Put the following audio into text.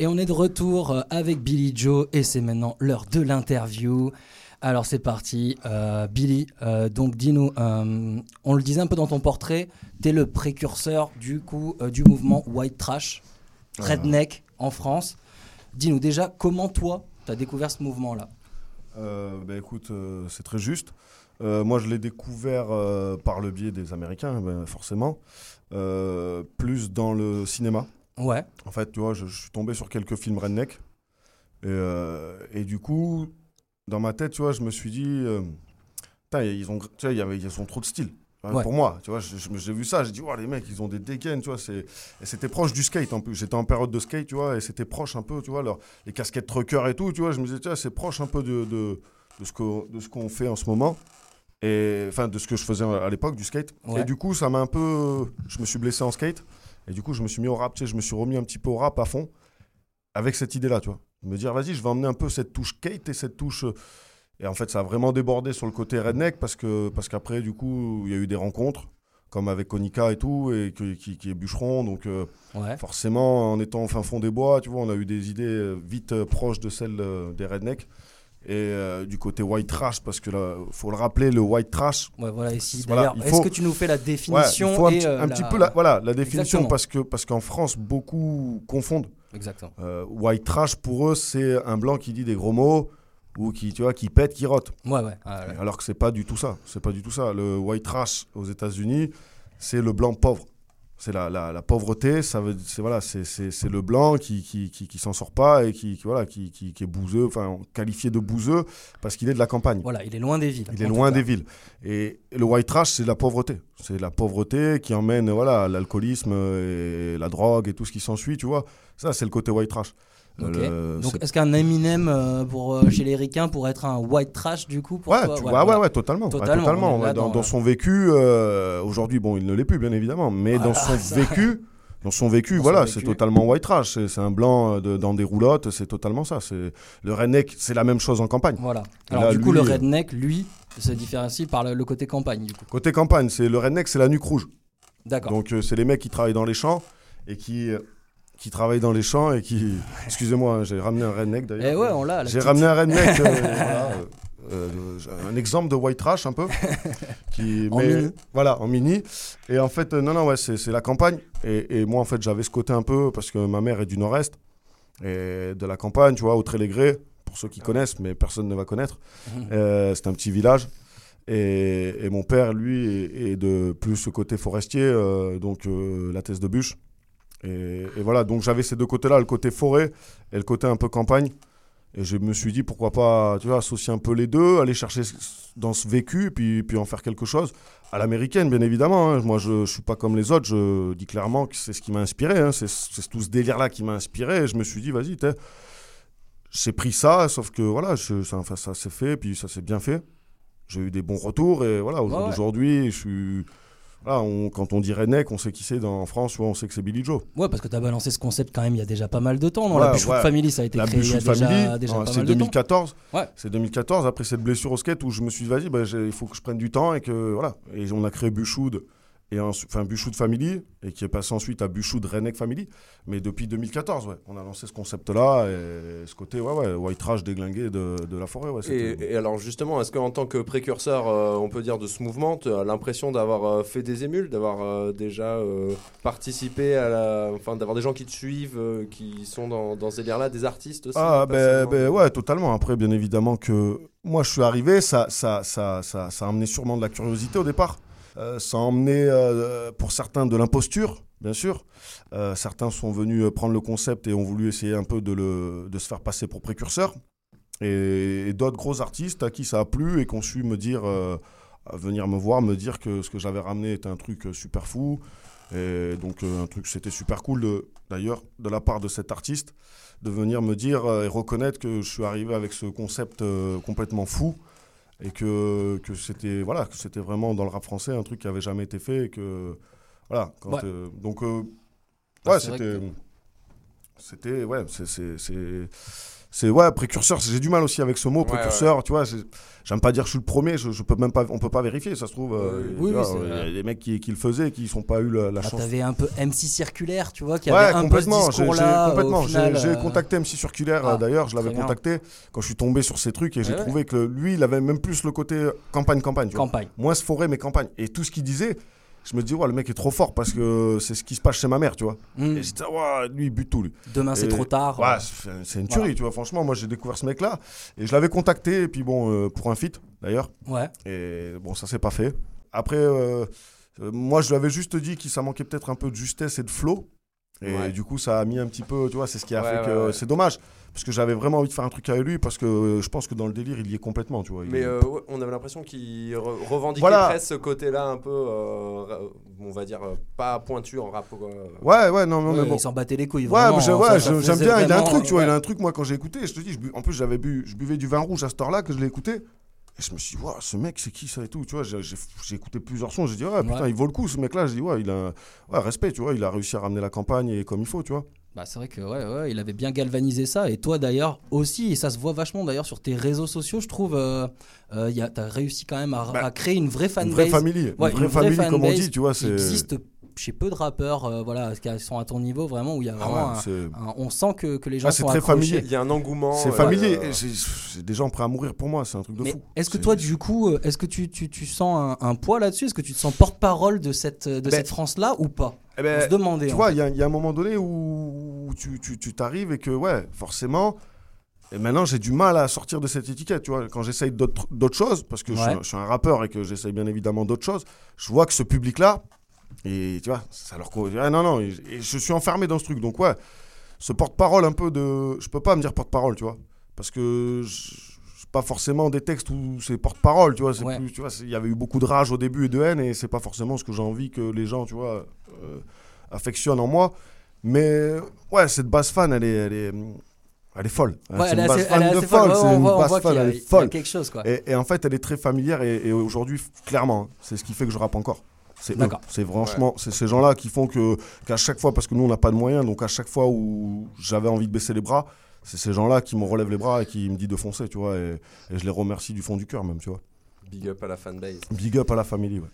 Et on est de retour euh, avec Billy Joe et c'est maintenant l'heure de l'interview. Alors c'est parti, euh, Billy. euh, donc dis-nous, euh, on le disait un peu dans ton portrait, t'es le précurseur du coup du mouvement White Trash, Redneck en France. Dis-nous déjà comment toi t'as découvert ce mouvement-là? Ben, écoute, c'est très juste. Moi, je l'ai découvert par le biais des Américains, ben, forcément. Plus dans le cinéma. Ouais. En fait, tu vois, je, je suis tombé sur quelques films redneck. Et, euh, et du coup, dans ma tête, tu vois, je me suis dit, euh, ils ont, tu vois, ils ont trop de style. Ouais. Pour moi, tu vois, j'ai vu ça, j'ai dit, les mecs, ils ont des dégaines, tu vois, et c'était proche du skate plus. J'étais en période de skate, tu vois, et c'était proche un peu, tu vois, leur, les casquettes trucker et tout, tu vois, je me disais, c'est proche un peu de, de, de ce qu'on, fait en ce moment. Et enfin, de ce que je faisais à l'époque du skate. Ouais. Et du coup, ça m'a un peu. Je me suis blessé en skate. Et du coup, je me suis mis au rap, tu sais, je me suis remis un petit peu au rap à fond. Avec cette idée-là, tu vois. Me dire, vas-y, je vais emmener un peu cette touche skate et cette touche. euh, Et en fait, ça a vraiment débordé sur le côté redneck parce que parce qu'après, du coup, il y a eu des rencontres, comme avec Konika et tout, et qui, qui est bûcheron. Donc, euh, Ouais. forcément, en étant au fin fond des bois, tu vois, on a eu des idées euh, vite proches de celles des rednecks. Et euh, du côté white trash, parce que là, faut le rappeler, le white trash, Ouais, voilà, ici, Voilà, est-ce que tu nous fais la Ouais, il définition faut un, et petit, euh, un la- petit peu la, voilà, la définition Exactement. parce que parce qu'en France beaucoup confondent Exactement. Euh, white trash pour eux c'est un blanc qui dit des gros mots ou qui tu vois qui pète qui rote Ouais, ouais. ah, alors que c'est pas du tout ça c'est pas du tout ça le white trash aux États-Unis c'est le blanc pauvre c'est la, la, la pauvreté ça veut c'est voilà c'est c'est c'est le blanc qui qui, qui, qui s'en sort pas et qui, qui, voilà qui, qui, qui est bouseux enfin qualifié de bouseux parce qu'il est de la campagne Voilà, il est loin des villes. il est loin des villes. Et le white trash, c'est la pauvreté. C'est la pauvreté qui emmène voilà, l'alcoolisme et la drogue et tout ce qui s'ensuit, tu vois. Ça, c'est le côté white trash. Le- Donc, c'est- est-ce qu'un Eminem euh, pour, euh, chez les ricains pourrait être un white trash du coup pour Ouais, toi tu- Ouais, ouais, ouais, totalement. Totalement, là dans, euh, son vécu, euh, aujourd'hui, bon, il ne l'est plus, bien évidemment, mais dans son ça. vécu, dans son vécu, Dans voilà, c'est totalement white trash. C'est un blanc euh, de- dans des roulottes, c'est totalement ça. C'est le redneck, c'est la même chose en campagne. Voilà. Alors là, du coup, lui, le euh, redneck, lui, se différencie par le, le côté campagne du coup. Côté campagne, c'est le redneck, c'est la nuque rouge. D'accord. Donc euh, c'est les mecs qui travaillent dans les champs et qui euh, qui travaillent dans les champs et qui excusez-moi, hein, j'ai ramené un redneck Eh d'ailleurs. ouais, on l'a. J'ai ramené un redneck euh, voilà, euh, euh, un exemple de white trash un peu qui En mais- mini. voilà, en mini et en fait euh, non non ouais, c'est c'est la campagne et, et moi en fait, j'avais ce côté un peu parce que ma mère est du nord-est et de la campagne, tu vois, au Trélégré pour ceux qui connaissent mais personne ne va connaître. Euh, c'est un petit village. Et, et mon père, lui, est, est de plus ce côté forestier, donc la thèse de bûche. Et, et voilà, donc j'avais ces deux côtés-là, le côté forêt et le côté un peu campagne. Et je me suis dit, pourquoi pas, tu vois, associer un peu les deux, aller chercher dans ce vécu, puis, puis en faire quelque chose. À l'américaine, bien évidemment. hein. Moi, je ne suis pas comme les autres. Je dis clairement que c'est ce qui m'a inspiré. hein. C'est tout ce délire-là qui m'a inspiré. Et je me suis dit, vas-y, j'ai pris ça, sauf que voilà, je- ça, enfin, ça s'est fait, puis ça s'est bien fait. J'ai eu des bons retours, et voilà, au jour Ouais, ouais. d'aujourd'hui, je suis. Voilà, on- quand on dit redneck, on sait qui c'est en France, vois, on sait que c'est Billy Joe. Ouais, parce que tu as balancé ce concept quand même il y a déjà pas mal de temps. Ouais, la ouais. Family, ça a été La créé il y a déjà, Family, déjà pas c'est mal de temps. 2014. Ouais. C'est 2014, après cette blessure au skate où je me suis dit, vas-y, bah, il faut que je prenne du temps et que voilà. Et on a créé Buchoud, et enfin Buchoud Family, et qui est passé ensuite à Buchoud Redneck Family. Mais depuis 2014, ouais, on a lancé ce concept-là et ce côté, ouais, ouais, white trash déglingué de, de la forêt, ouais. Et, et alors justement, est-ce qu'en tant que précurseur, euh, on peut dire de ce mouvement, tu as l'impression d'avoir euh, fait des émules, d'avoir euh, déjà participé à la, enfin d'avoir des gens qui te suivent, qui sont dans, dans ces délires-là, des artistes aussi Ah, ben, ben ouais, totalement. Après, bien évidemment que moi, je suis arrivé, ça, ça, ça, ça, ça a amené sûrement de la curiosité au départ. Ça a emmené, pour certains, de l'imposture, bien sûr. Euh, certains sont venus euh, prendre le concept et ont voulu essayer un peu de, se faire passer pour précurseur. Et, d'autres gros artistes à qui ça a plu et qui ont su me dire, euh, venir me voir, me dire que ce que j'avais ramené était un truc super fou. Et donc, un truc, c'était super cool, d'ailleurs, de la part de cet artiste de venir me dire et reconnaître que je suis arrivé avec ce concept complètement fou et que, que c'était voilà que c'était vraiment dans le rap français un truc qui avait jamais été fait et que voilà quand, Ouais. euh, donc euh, Ah, ouais c'était C'était, ouais, c'est- c'est. ouais, précurseur, j'ai du mal aussi avec ce mot, Ouais, précurseur, tu vois, j'aime pas dire que je suis le premier, je, je peux même pas, on peut pas vérifier, ça se trouve, euh, Oui, tu oui, vois, c'est euh, il y a des mecs qui, qui le faisaient, qui sont pas eu la, la Ah, chance. T'avais un peu MC circulaire, tu vois, qui Ouais, avait un peu ce complètement. J'ai- j'ai- discours-là. complètement. final, J'ai euh, contacté MC Circulaire ah, euh, d'ailleurs, je l'avais contacté quand je suis tombé sur ces trucs et j'ai Ouais, ouais. trouvé que lui, il avait même plus le côté campagne-campagne. tu vois. Campagne. Moins ce forêt, mais campagne. Et tout ce qu'il disait, je me dis, ouais, le mec est trop fort parce que c'est ce qui se passe chez ma mère, tu vois. Hmm. Et j'étais, ouais, lui, il bute tout, lui. Demain, c'est trop tard. Ouais, c'est c'est une tuerie, tu vois. Franchement, moi, j'ai découvert ce mec-là et je l'avais contacté, et puis bon, euh, pour un feat, d'ailleurs. Ouais. Et bon, ça s'est pas fait. Après, euh, euh, moi, je lui avais juste dit que ça manquait peut-être un peu de justesse et de flow. Et Ouais. du coup, ça a mis un petit peu, tu vois, c'est ce qui a Ouais, fait que ouais. c'est dommage. Parce que j'avais vraiment envie de faire un truc avec lui, parce que je pense que dans le délire, il y est complètement, tu vois. Il Mais euh, ouais, on avait l'impression qu'il re- revendiquait Voilà. presque ce côté-là un peu, euh, on va dire, euh, pas pointu en rap. quoi. Ouais, ouais, non, non, Ouais, mais bon. Il s'en battait les couilles. Ouais, vraiment, j'ai- hein, ouais, j'aime bien. Il a un truc, tu vois. ouais. Il a un truc, moi, quand j'ai écouté, je te dis, je bu- en plus, j'avais bu, je buvais du vin rouge à cette heure-là que je l'ai écouté. Et je me suis dit, Waouh, ce mec, c'est qui ça et tout, tu vois. J'ai j'ai- j'ai écouté plusieurs sons, j'ai dit, ouais, putain, Ouais. il vaut le coup, ce mec-là. Je dis, ouais, il a ouais, respect, tu vois. Il a réussi à ramener la campagne et comme il faut, tu vois. Bah, c'est vrai que ouais, ouais, il avait bien galvanisé ça. Et toi d'ailleurs aussi, et ça se voit vachement d'ailleurs sur tes réseaux sociaux, je trouve. Euh, euh, y a- T'as réussi quand même à, Bah, à créer une vraie Une fanbase. vraie famille. Ouais, une vraie famille, comme on dit, tu vois. qui C'est. existe chez peu de rappeurs euh, voilà, qui sont à ton niveau, vraiment, où il y a Ah vraiment ouais, un- c'est- un- on sent que, que les gens Ah, c'est sont très accrochés. familier. Il y a un engouement. C'est euh, familier. euh, J'ai des gens prêts à mourir pour moi, c'est un truc de Mais fou. est-ce que C'est- toi, du coup, euh, est-ce que tu, tu, tu sens un, un poids là-dessus? Est-ce que tu te sens porte-parole de cette, de Ben, cette France-là ou pas? Eh On ben, se demandait. Tu vois, il y, y a un moment donné où tu tu- tu t'arrives et que, ouais, forcément. Et maintenant, j'ai du mal à sortir de cette étiquette, tu vois. Quand j'essaye d'autres d'autres choses, parce que je, suis un, je suis un rappeur et que j'essaye bien évidemment d'autres choses, je vois que ce public-là, et tu vois, ça leur. co- Ah, non, non, et, et je suis enfermé dans ce truc. Donc, ouais, ce porte-parole un peu de. Je peux pas me dire porte-parole, tu vois. Parce que. je- pas forcément des textes où c'est porte-parole, tu vois. c'est Ouais. plus- tu vois, c'est- il y avait eu beaucoup de rage au début et de haine, et c'est pas forcément ce que j'ai envie que les gens, tu vois, euh, affectionnent en moi. Mais ouais, cette basse fan, elle est, elle est, elle est folle. Ouais, c'est elle est une basse fan elle est de folle. C'est une basse fan, elle est folle. quelque chose. Quoi. Et, et en fait, elle est très familière et, et aujourd'hui, clairement, c'est ce qui fait que je rappe encore. C'est. C'est franchement, c'est ces gens-là qui font que qu'à chaque fois, parce que nous on n'a pas de moyens, donc à chaque fois où j'avais envie de baisser les bras, c'est ces gens-là qui me relèvent les bras et qui me disent de foncer, tu vois. Et, et je les remercie du fond du cœur même, tu vois. Big up à la fanbase. Big up à la famille, ouais.